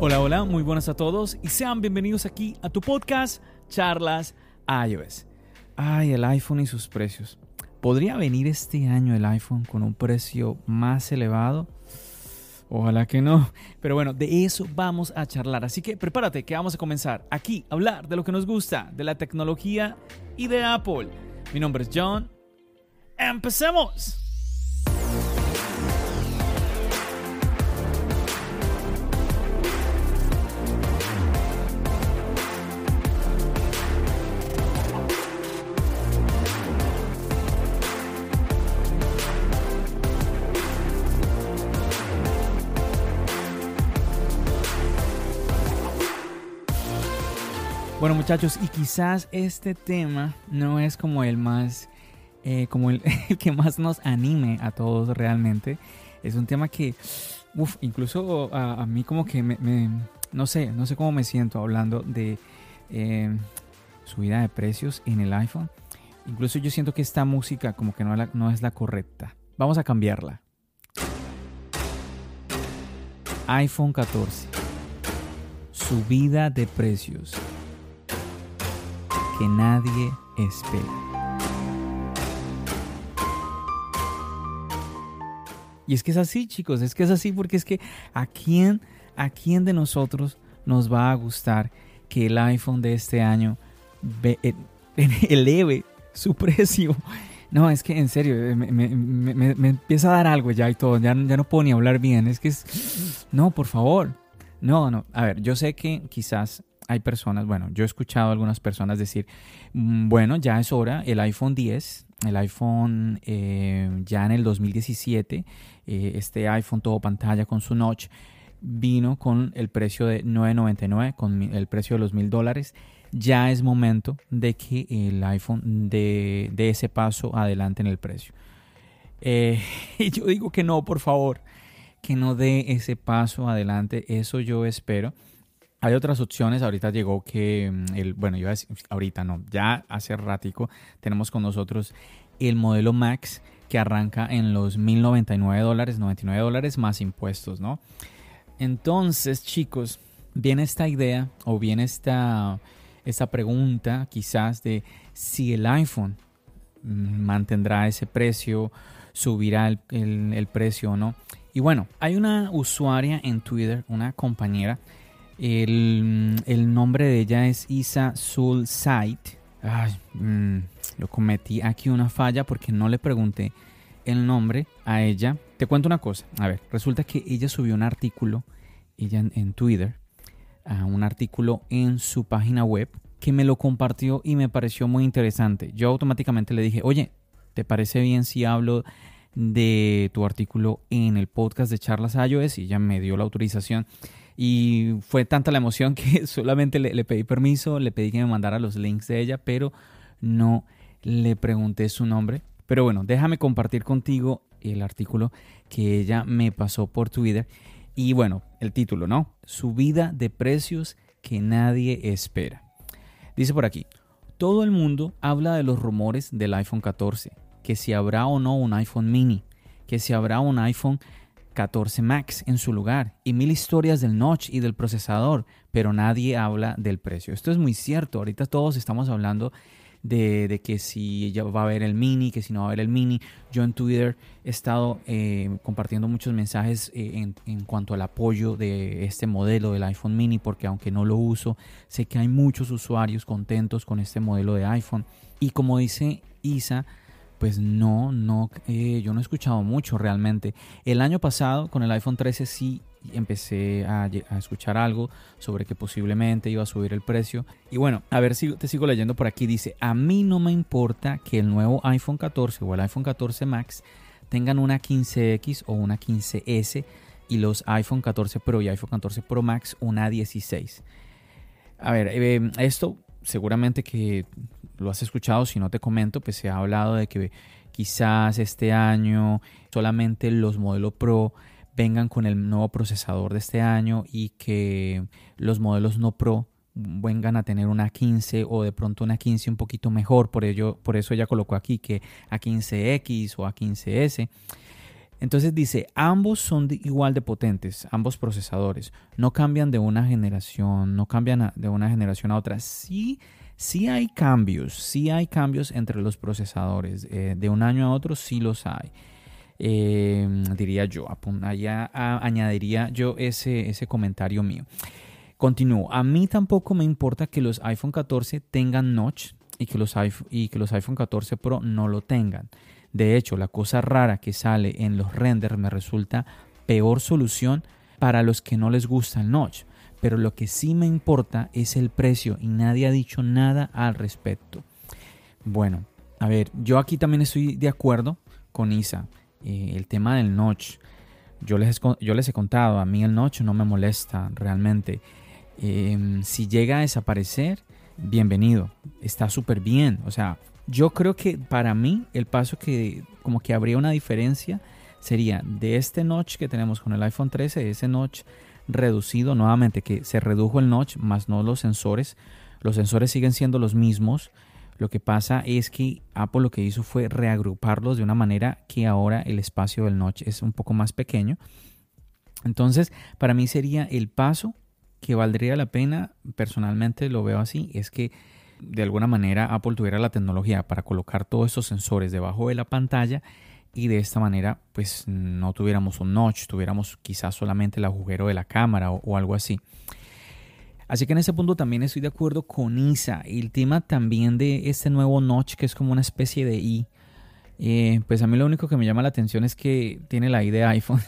Hola, hola, muy buenas a todos y sean bienvenidos aquí a tu podcast Charlas iOS. Ay, el iPhone y sus precios. ¿Podría venir este año el iPhone con un precio más elevado? Ojalá que no. Pero bueno, de eso vamos a charlar. Así que prepárate que vamos a comenzar aquí a hablar de lo que nos gusta, de la tecnología y de Apple. Mi nombre es John. ¡Empecemos! Bueno muchachos, y quizás este tema no es como el más, eh, como el, que más nos anime a todos realmente. Es un tema que, uff, incluso a, mí como que me, no sé, no sé cómo me siento hablando de eh, subida de precios en el iPhone. Incluso yo siento que esta música como que no es la correcta. Vamos a cambiarla. iPhone 14. Subida de precios que nadie espera. Y es que es así, chicos, es que es así porque es que a quién, a quién de nosotros nos va a gustar que el iPhone de este año eh, eleve su precio. No, es que en serio, eh, me, empieza a dar algo ya y todo, ya, ya no puedo ni hablar bien. Es que es... No, por favor. No, no. A ver, yo sé que quizás hay personas, bueno, yo he escuchado a algunas personas decir, mm, bueno, ya es hora, el iPhone 10, el iPhone eh, ya en el 2017, eh, este iPhone todo pantalla con su notch, vino con el precio de 9.99, con el precio de los mil dólares. Ya es momento de que el iPhone dé de ese paso adelante en el precio. Eh, y yo digo que no, por favor, que no dé ese paso adelante. Eso yo espero. Hay otras opciones, ahorita llegó que, mm, el, bueno, yo ahorita no, ya hace ratico tenemos con nosotros el modelo Max que arranca en los 1099 dólares, 99 dólares más impuestos, ¿no? Entonces, chicos, viene esta idea o viene esta, esta pregunta quizás de si el iPhone mm, mantendrá ese precio, subirá el, el precio o no. Y bueno, hay una usuaria en Twitter, una compañera, el, nombre de ella es Isa Sul Ay, mm, lo cometí aquí una falla porque no le pregunté el nombre a ella. Te cuento una cosa. A ver, resulta que ella subió un artículo, ella en, Twitter, un artículo en su página web que me lo compartió y me pareció muy interesante. Yo automáticamente le dije, oye, ¿te parece bien si hablo de tu artículo en el podcast de Charlas iOS? Y ella me dio la autorización. Y fue tanta la emoción que solamente le, pedí permiso, le pedí que me mandara los links de ella, pero no le pregunté su nombre. Pero bueno, déjame compartir contigo el artículo que ella me pasó por Twitter. Y bueno, el título, ¿no? Subida de precios que nadie espera. Dice por aquí, todo el mundo habla de los rumores del iPhone 14, que si habrá o no un iPhone mini, que si habrá un iPhone 14 Max en su lugar y mil historias del notch y del procesador, pero nadie habla del precio. Esto es muy cierto. Ahorita todos estamos hablando de, que si ya va a haber el mini, que si no va a haber el mini. Yo en Twitter he estado eh, compartiendo muchos mensajes eh, en, en, cuanto al apoyo de este modelo del iPhone mini, porque aunque no lo uso, sé que hay muchos usuarios contentos con este modelo de iPhone. Y como dice Isa, Pues no, no, eh, yo no he escuchado mucho realmente. El año pasado con el iPhone 13 sí empecé a, escuchar algo sobre que posiblemente iba a subir el precio. Y bueno, a ver si te sigo leyendo por aquí. Dice, a mí no me importa que el nuevo iPhone 14 o el iPhone 14 Max tengan una 15X o una 15S y los iPhone 14 Pro y iPhone 14 Pro Max una 16. A ver, eh, esto seguramente que lo has escuchado, si no te comento, pues se ha hablado de que quizás este año solamente los modelos Pro vengan con el nuevo procesador de este año y que los modelos no Pro vengan a tener una 15 o de pronto una 15 un poquito mejor, por ello por eso ella colocó aquí que a 15X o a 15S. Entonces dice, ambos son igual de potentes, ambos procesadores, no cambian de una generación, no cambian de una generación a otra. Sí, sí hay cambios, sí hay cambios entre los procesadores, eh, de un año a otro sí los hay. Em, diría yo, añadiría yo ese, ese comentario mío. Continúo, a mí tampoco me importa que los iPhone 14 tengan notch y que los iPhone, y que los iPhone 14 Pro no lo tengan. De hecho, la cosa rara que sale en los renders me resulta peor solución para los que no les gusta el notch. Pero lo que sí me importa es el precio y nadie ha dicho nada al respecto. Bueno, a ver, yo aquí también estoy de acuerdo con Isa. Eh, el tema del notch. Yo les, yo les he contado, a mí el notch no me molesta realmente. Em, si llega a desaparecer, bienvenido. Está súper bien. O sea, yo creo que para mí el paso que como que habría una diferencia sería de este notch que tenemos con el iPhone 13, ese notch reducido nuevamente, que se redujo el notch, más no los sensores. Los sensores siguen siendo los mismos. Lo que pasa es que Apple lo que hizo fue reagruparlos de una manera que ahora el espacio del notch es un poco más pequeño. Entonces, para mí sería el paso que valdría la pena, personalmente lo veo así, es que de alguna manera Apple tuviera la tecnología para colocar todos esos sensores debajo de la pantalla y de esta manera pues no tuviéramos un notch, tuviéramos quizás solamente el agujero de la cámara o, algo así. Así que en ese punto también estoy de acuerdo con Isa. El tema también de este nuevo notch que es como una especie de i. Eh, pues a mí lo único que me llama la atención es que tiene la i de iPhone.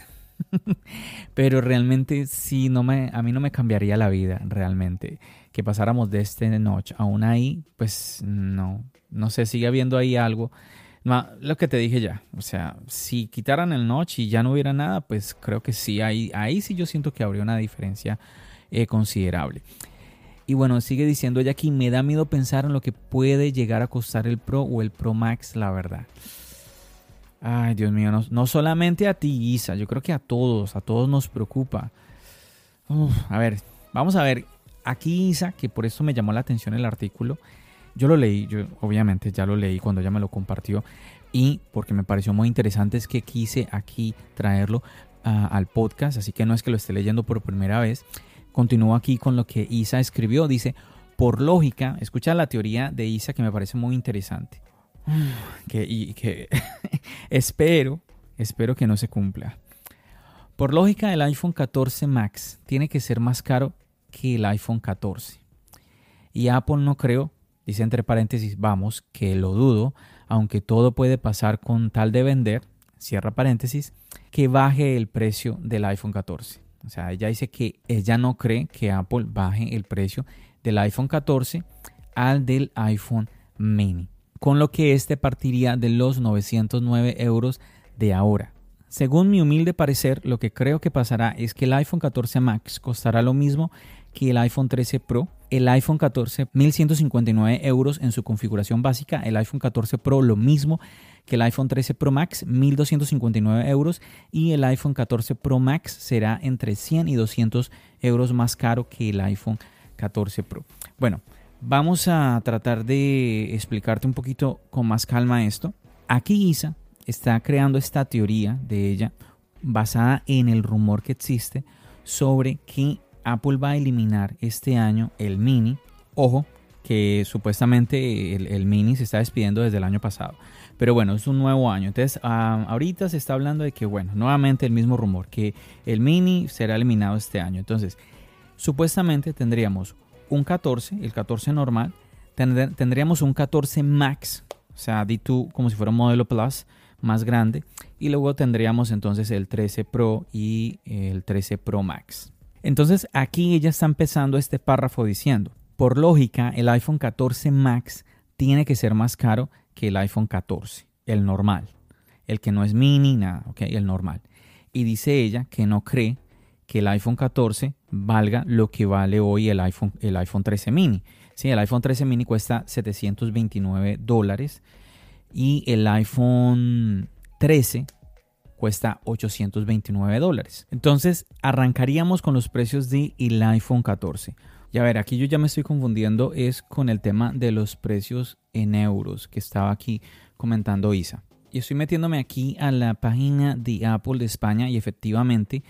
Pero realmente sí, no me, a mí no me cambiaría la vida, realmente. Que pasáramos de este notch a una I, pues no, no sé, sigue habiendo ahí algo. Lo que te dije ya, o sea, si quitaran el notch y ya no hubiera nada, pues creo que sí, ahí, ahí sí yo siento que habría una diferencia eh, considerable. Y bueno, sigue diciendo ella aquí, me da miedo pensar en lo que puede llegar a costar el Pro o el Pro Max, la verdad. Ay, Dios mío, no, solamente a ti, Isa, yo creo que a todos, a todos nos preocupa. a ver, vamos a ver, aquí Isa, que por eso me llamó la atención el artículo, yo lo leí, yo obviamente ya lo leí cuando ella me lo compartió y porque me pareció muy interesante es que quise aquí traerlo ah, al podcast, así que no es que lo esté leyendo por primera vez. Continúo aquí con lo que Isa escribió, dice, por lógica, escucha la teoría de Isa que me parece muy interesante y que espero, espero que no se cumpla. Por lógica, el iPhone 14 Max tiene que ser más caro que el iPhone 14. Y Apple no creo, dice entre paréntesis, vamos, que lo dudo, aunque todo puede pasar con tal de vender, cierra paréntesis, que baje el precio del iPhone 14. O sea, ella dice que ella no cree que Apple baje el precio del iPhone 14 al del iPhone mini con lo que este partiría de los 909 euros de ahora. Según mi humilde parecer, lo que creo que pasará es que el iPhone 14 Max costará lo mismo que el iPhone 13 Pro, el iPhone 14 1159 euros en su configuración básica, el iPhone 14 Pro lo mismo que el iPhone 13 Pro Max 1259 euros y el iPhone 14 Pro Max será entre 100 y 200 euros más caro que el iPhone 14 Pro. Bueno, Vamos a tratar de explicarte un poquito con más calma esto. Aquí Isa está creando esta teoría de ella basada en el rumor que existe sobre que Apple va a eliminar este año el mini. Ojo, que supuestamente el, mini se está despidiendo desde el año pasado. Pero bueno, es un nuevo año. Entonces, ah, ahorita se está hablando de que, bueno, nuevamente el mismo rumor, que el mini será eliminado este año. Entonces, supuestamente tendríamos un 14, el 14 normal, tendríamos un 14 Max o sea, di tú como si fuera un modelo Plus más grande. Y luego tendríamos entonces el 13 Pro y el 13 Pro Max. Entonces aquí ella está empezando este párrafo diciendo, por lógica, el iPhone 14 Max tiene que ser más caro que el iPhone 14, el normal, el que no es mini, nada, ok, el normal. Y dice ella que no cree que el iPhone 14 valga lo que vale hoy el iPhone, el iPhone 13 mini. Sí, el iPhone 13 mini cuesta 729 dólares y el iPhone 13 cuesta 829 dólares. Entonces arrancaríamos con los precios del el iPhone 14. Y a ver, aquí yo ya me estoy confundiendo es con el tema de los precios en euros que estaba aquí comentando Isa. Y estoy metiéndome aquí a la página de Apple de España y efectivamente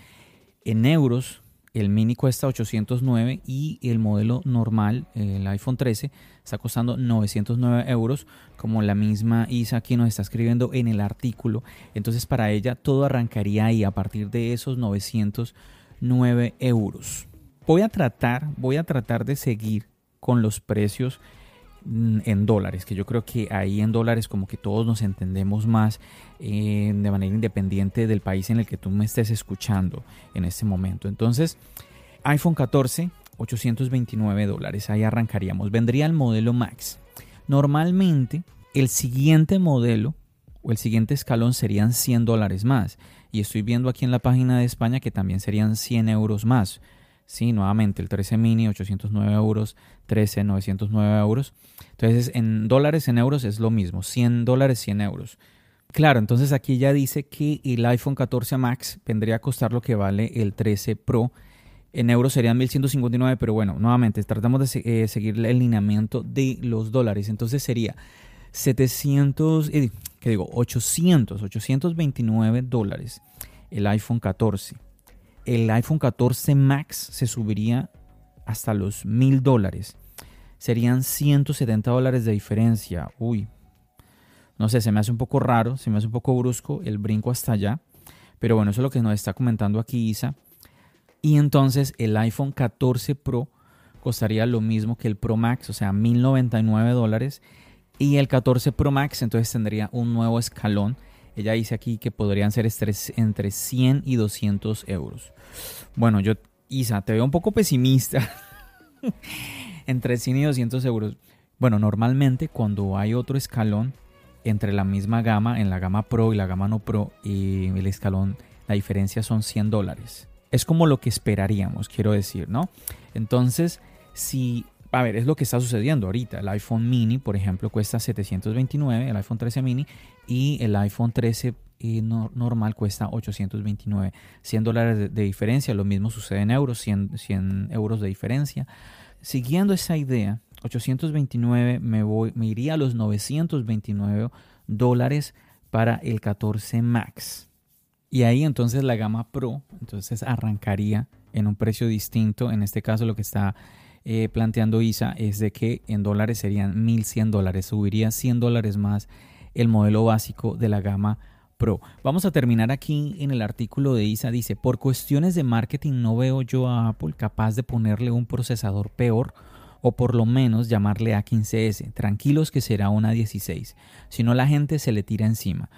en euros el mini cuesta 809 y el modelo normal, el iPhone 13, está costando 909 euros, como la misma Isa aquí nos está escribiendo en el artículo. Entonces para ella todo arrancaría ahí a partir de esos 909 euros. Voy a tratar, voy a tratar de seguir con los precios en dólares, que yo creo que ahí en dólares como que todos nos entendemos más eh, de manera independiente del país en el que tú me estés escuchando en este momento. Entonces, iPhone 14, 829 dólares, ahí arrancaríamos. Vendría el modelo Max. Normalmente, el siguiente modelo o el siguiente escalón serían 100 dólares más. Y estoy viendo aquí en la página de España que también serían 100 euros más. Sí, nuevamente el 13 mini, 809 euros, 13, 909 euros. Entonces, en dólares, en euros es lo mismo, 100 dólares, 100 euros. Claro, entonces aquí ya dice que el iPhone 14 Max vendría a costar lo que vale el 13 Pro. En euros serían 1159, pero bueno, nuevamente tratamos de eh, seguir el lineamiento de los dólares. Entonces sería 700, eh, ¿qué digo? 800, 829 dólares el iPhone 14 el iPhone 14 Max se subiría hasta los mil dólares. Serían 170 dólares de diferencia. Uy, no sé, se me hace un poco raro, se me hace un poco brusco el brinco hasta allá. Pero bueno, eso es lo que nos está comentando aquí Isa. Y entonces el iPhone 14 Pro costaría lo mismo que el Pro Max, o sea, 1099 dólares. Y el 14 Pro Max entonces tendría un nuevo escalón ella dice aquí que podrían ser entre 100 y 200 euros. Bueno, yo, Isa, te veo un poco pesimista. entre 100 y 200 euros. Bueno, normalmente cuando hay otro escalón entre la misma gama, en la gama Pro y la gama no Pro, y el escalón, la diferencia son 100 dólares. Es como lo que esperaríamos, quiero decir, ¿no? Entonces, si a ver, es lo que está sucediendo ahorita. El iPhone mini, por ejemplo, cuesta 729, el iPhone 13 mini, y el iPhone 13 eh, normal cuesta 829. 100 dólares de, diferencia, lo mismo sucede en euros, 100, euros de diferencia. Siguiendo esa idea, 829 me, me iría a los 929 dólares para el 14 Max. Y ahí entonces la gama Pro, entonces arrancaría en un precio distinto. En este caso lo que está eh, planteando ISA es de que en dólares serían 1100 dólares, subiría 100 dólares más el modelo básico de la gama Pro. Vamos a terminar aquí en el artículo de ISA. Dice, por cuestiones de marketing no veo yo a Apple capaz de ponerle un procesador peor o por lo menos llamarle A15S. Tranquilos que será una 16. Si no la gente se le tira encima.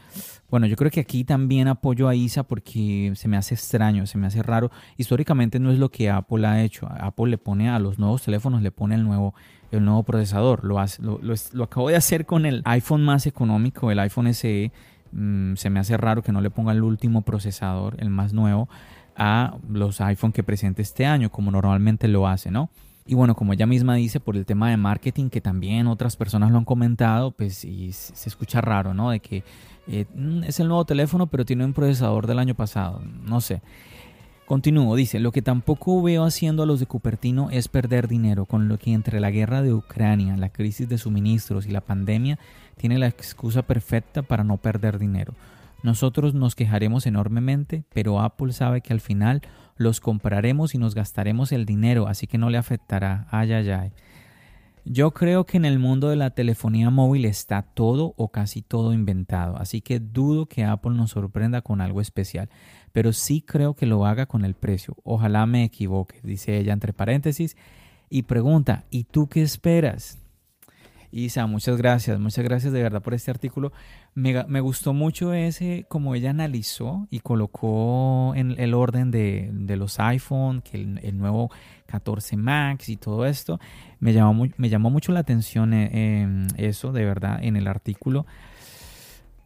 Bueno, yo creo que aquí también apoyo a ISA porque se me hace extraño, se me hace raro. Históricamente no es lo que Apple ha hecho. Apple le pone a los nuevos teléfonos, le pone el nuevo, el nuevo procesador. Lo, hace, lo, lo, acabo de hacer con el iPhone más económico, el iPhone SE. Mm, se me hace raro que no le ponga el último procesador, el más nuevo, a los iPhone que presente este año, como normalmente lo hace, ¿no? Y bueno, como ella misma dice, por el tema de marketing, que también otras personas lo han comentado, pues y se escucha raro, ¿no? De que eh, mm, es el nuevo teléfono, pero tiene un procesador del año pasado, no sé. Continúo, dice, lo que tampoco veo haciendo a los de Cupertino es perder dinero, con lo que entre la guerra de Ucrania, la crisis de suministros y la pandemia, tiene la excusa perfecta para no perder dinero. Nosotros nos quejaremos enormemente, pero Apple sabe que al final los compraremos y nos gastaremos el dinero, así que no le afectará. Ay, ay, ay. Yo creo que en el mundo de la telefonía móvil está todo o casi todo inventado, así que dudo que Apple nos sorprenda con algo especial, pero sí creo que lo haga con el precio. Ojalá me equivoque, dice ella entre paréntesis, y pregunta, ¿y tú qué esperas? Isa, muchas gracias, muchas gracias de verdad por este artículo. Me, me gustó mucho ese, como ella analizó y colocó en el orden de, de los iPhone, que el, nuevo 14 Max y todo esto. Me llamó, me llamó mucho la atención eh, eso, de verdad, en el artículo.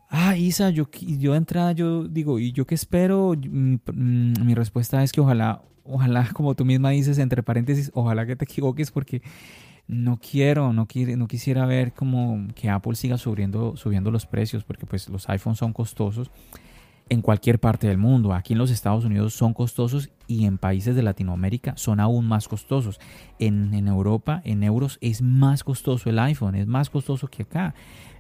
Ah, Isa, yo, yo de entrada, yo digo, ¿y yo qué espero? Mi, mm, mi respuesta es que ojalá, ojalá, como tú misma dices, entre paréntesis, ojalá que te equivoques porque no quiero, no, no quisiera ver como que Apple siga subiendo, subiendo los precios porque pues los iPhones son costosos en cualquier parte del mundo. Aquí en los Estados Unidos son costosos y en países de Latinoamérica son aún más costosos. En, Europa, en euros, es más costoso el iPhone, es más costoso que acá.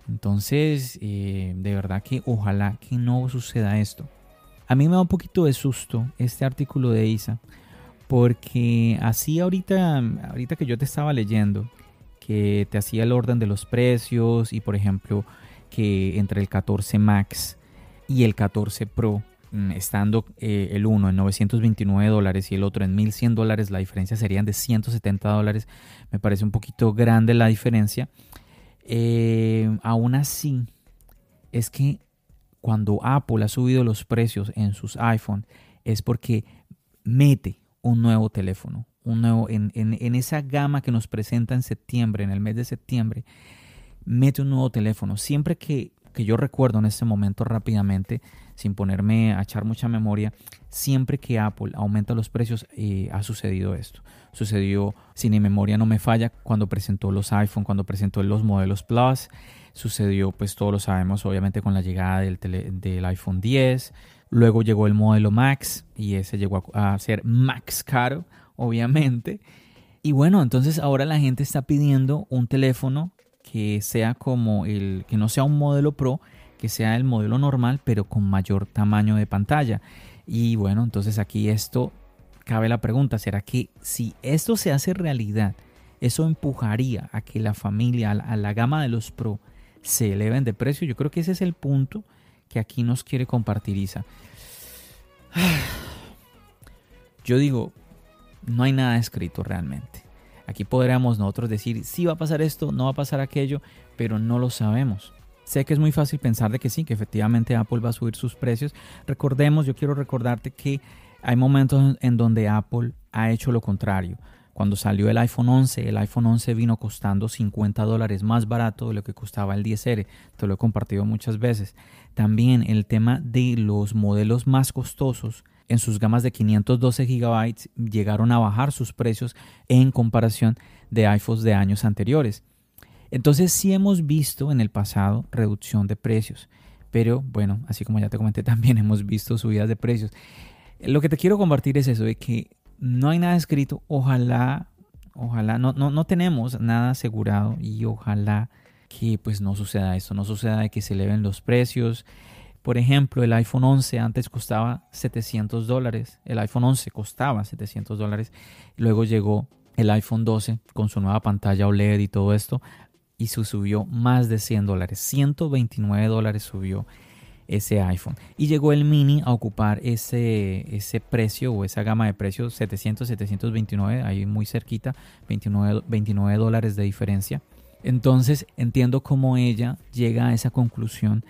Entonces, eh, de verdad que ojalá que no suceda esto. A mí me da un poquito de susto este artículo de Isa porque así ahorita, ahorita que yo te estaba leyendo, que te hacía el orden de los precios y por ejemplo que entre el 14 Max y el 14 Pro, mm, estando eh, el uno en 929 dólares y el otro en 1100 dólares, la diferencia serían de 170 dólares. Me parece un poquito grande la diferencia. Eh, aún así, es que cuando Apple ha subido los precios en sus iPhone es porque mete un nuevo teléfono, un nuevo, en, en, esa gama que nos presenta en septiembre, en el mes de septiembre, mete un nuevo teléfono. Siempre que, que yo recuerdo en este momento rápidamente, sin ponerme a echar mucha memoria, siempre que Apple aumenta los precios eh, ha sucedido esto. Sucedió, si mi memoria no me falla, cuando presentó los iPhone, cuando presentó los modelos Plus. Sucedió, pues todos lo sabemos, obviamente con la llegada del, del iPhone 10. Luego llegó el modelo Max y ese llegó a, ser Max caro, obviamente. Y bueno, entonces ahora la gente está pidiendo un teléfono que sea como el, que no sea un modelo Pro, que sea el modelo normal, pero con mayor tamaño de pantalla. Y bueno, entonces aquí esto cabe la pregunta, ¿será que si esto se hace realidad, eso empujaría a que la familia, a la gama de los Pro, se eleven de precio? Yo creo que ese es el punto que aquí nos quiere compartir Isa. Yo digo, no hay nada escrito realmente. Aquí podríamos nosotros decir, sí va a pasar esto, no va a pasar aquello, pero no lo sabemos. Sé que es muy fácil pensar de que sí, que efectivamente Apple va a subir sus precios. Recordemos, yo quiero recordarte que hay momentos en donde Apple ha hecho lo contrario. Cuando salió el iPhone 11, el iPhone 11 vino costando 50 dólares más barato de lo que costaba el 10R. Te lo he compartido muchas veces. También el tema de los modelos más costosos en sus gamas de 512 GB llegaron a bajar sus precios en comparación de iPhones de años anteriores. Entonces sí hemos visto en el pasado reducción de precios, pero bueno, así como ya te comenté, también hemos visto subidas de precios. Lo que te quiero compartir es eso, de que no hay nada escrito, ojalá, ojalá, no, no, no tenemos nada asegurado y ojalá que pues no suceda esto, no suceda que se eleven los precios. Por ejemplo, el iPhone 11 antes costaba 700 dólares, el iPhone 11 costaba 700 dólares, luego llegó el iPhone 12 con su nueva pantalla OLED y todo esto y se subió más de 100 dólares, 129 dólares subió ese iPhone. Y llegó el mini a ocupar ese, ese precio o esa gama de precios 700, 729, ahí muy cerquita, 29, 29 dólares de diferencia. Entonces entiendo cómo ella llega a esa conclusión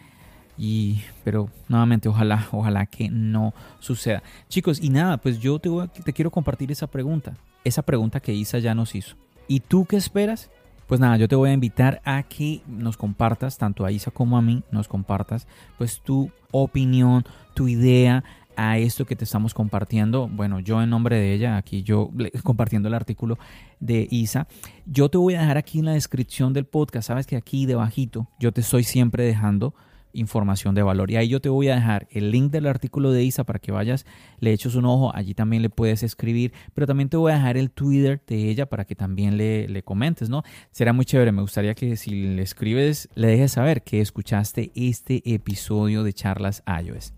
y pero nuevamente ojalá ojalá que no suceda chicos y nada pues yo te, te quiero compartir esa pregunta esa pregunta que Isa ya nos hizo y tú qué esperas pues nada, yo te voy a invitar a que nos compartas, tanto a Isa como a mí, nos compartas pues tu opinión, tu idea a esto que te estamos compartiendo. Bueno, yo en nombre de ella, aquí yo compartiendo el artículo de Isa, yo te voy a dejar aquí en la descripción del podcast, sabes que aquí debajito yo te estoy siempre dejando información de valor. Y ahí yo te voy a dejar el link del artículo de Isa para que vayas, le eches un ojo, allí también le puedes escribir, pero también te voy a dejar el Twitter de ella para que también le, le comentes, ¿no? Será muy chévere, me gustaría que si le escribes, le dejes saber que escuchaste este episodio de Charlas iOS.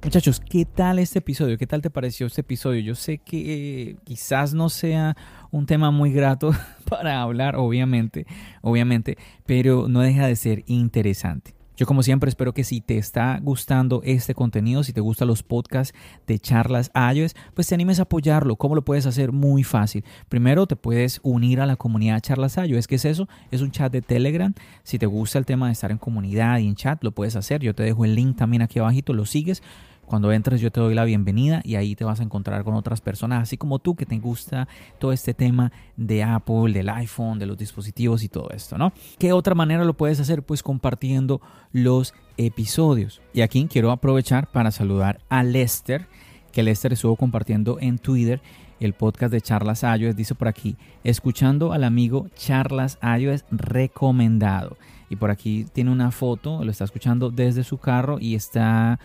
Muchachos, ¿qué tal este episodio? ¿Qué tal te pareció este episodio? Yo sé que eh, quizás no sea un tema muy grato para hablar, obviamente, obviamente, pero no deja de ser interesante. Yo como siempre espero que si te está gustando este contenido, si te gustan los podcasts de charlas iOS, pues te animes a apoyarlo. ¿Cómo lo puedes hacer? Muy fácil. Primero te puedes unir a la comunidad charlas iOS. ¿Qué es eso? Es un chat de Telegram. Si te gusta el tema de estar en comunidad y en chat, lo puedes hacer. Yo te dejo el link también aquí abajito, lo sigues. Cuando entres yo te doy la bienvenida y ahí te vas a encontrar con otras personas, así como tú que te gusta todo este tema de Apple, del iPhone, de los dispositivos y todo esto, ¿no? ¿Qué otra manera lo puedes hacer? Pues compartiendo los episodios. Y aquí quiero aprovechar para saludar a Lester, que Lester estuvo compartiendo en Twitter el podcast de Charlas iOS. Dice por aquí, escuchando al amigo Charlas iOS recomendado. Y por aquí tiene una foto, lo está escuchando desde su carro y está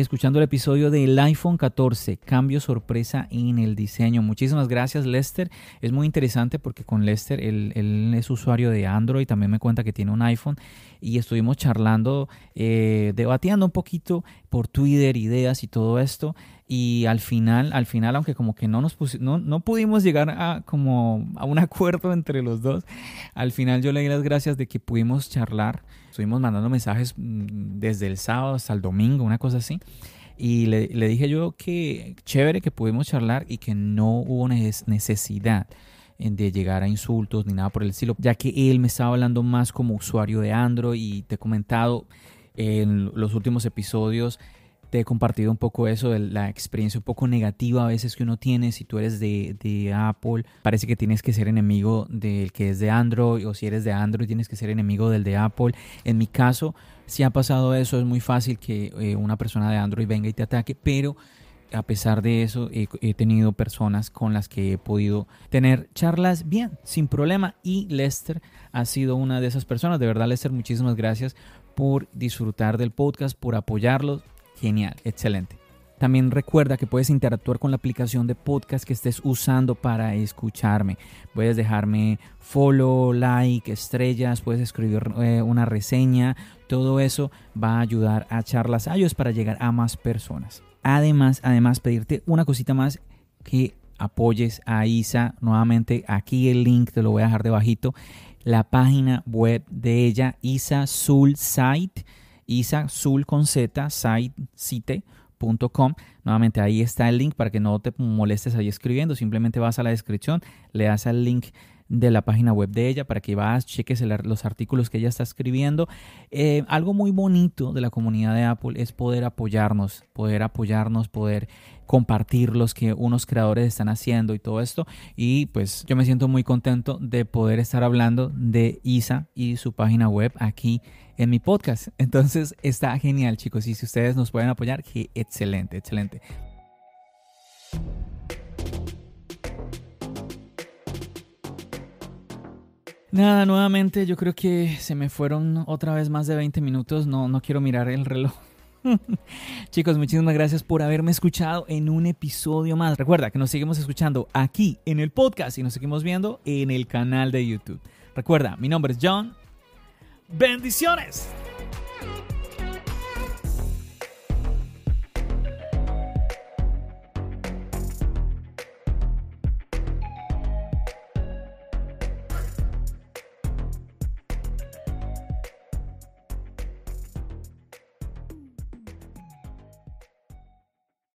escuchando el episodio del iPhone 14, cambio sorpresa en el diseño. Muchísimas gracias Lester, es muy interesante porque con Lester él, es usuario de Android, también me cuenta que tiene un iPhone y estuvimos charlando, eh, debatiendo un poquito por Twitter, ideas y todo esto y al final, al final, aunque como que no nos no, no, pudimos llegar a como a un acuerdo entre los dos, al final yo le di las gracias de que pudimos charlar, estuvimos mandando mensajes mm, desde el sábado hasta el domingo, una cosa así. Y le, le dije yo que chévere que pudimos charlar y que no hubo necesidad de llegar a insultos ni nada por el estilo, ya que él me estaba hablando más como usuario de Android y te he comentado en los últimos episodios te he compartido un poco eso, de la experiencia un poco negativa a veces que uno tiene si tú eres de, de, Apple, parece que tienes que ser enemigo del que es de Android o si eres de Android tienes que ser enemigo del de Apple. En mi caso, si ha pasado eso, es muy fácil que eh, una persona de Android venga y te ataque, pero a pesar de eso he, he, tenido personas con las que he podido tener charlas bien, sin problema y Lester ha sido una de esas personas. De verdad Lester, muchísimas gracias por disfrutar del podcast, por apoyarlo Genial, excelente. También recuerda que puedes interactuar con la aplicación de podcast que estés usando para escucharme. Puedes dejarme follow, like, estrellas, puedes escribir eh, una reseña. Todo eso va a ayudar a Charlas iOS para llegar a más personas. Además, además pedirte una cosita más que apoyes a Isa. Nuevamente aquí el link te lo voy a dejar debajito. La página web de ella, Isa Soul Site Isa con Z, site.com. Nuevamente ahí está el link para que no te molestes ahí escribiendo. Simplemente vas a la descripción, le das al link de la página web de ella para que vas, cheques los artículos que ella está escribiendo. Eh, algo muy bonito de la comunidad de Apple es poder apoyarnos, poder apoyarnos, poder compartir los que unos creadores están haciendo y todo esto. Y pues yo me siento muy contento de poder estar hablando de Isa y su página web aquí en mi podcast. Entonces está genial, chicos. Y si ustedes nos pueden apoyar, que excelente, excelente. Nada, nuevamente yo creo que se me fueron otra vez más de 20 minutos. No, no quiero mirar el reloj. Chicos, muchísimas gracias por haberme escuchado en un episodio más. Recuerda que nos seguimos escuchando aquí en el podcast y nos seguimos viendo en el canal de YouTube. Recuerda, mi nombre es John Bendiciones.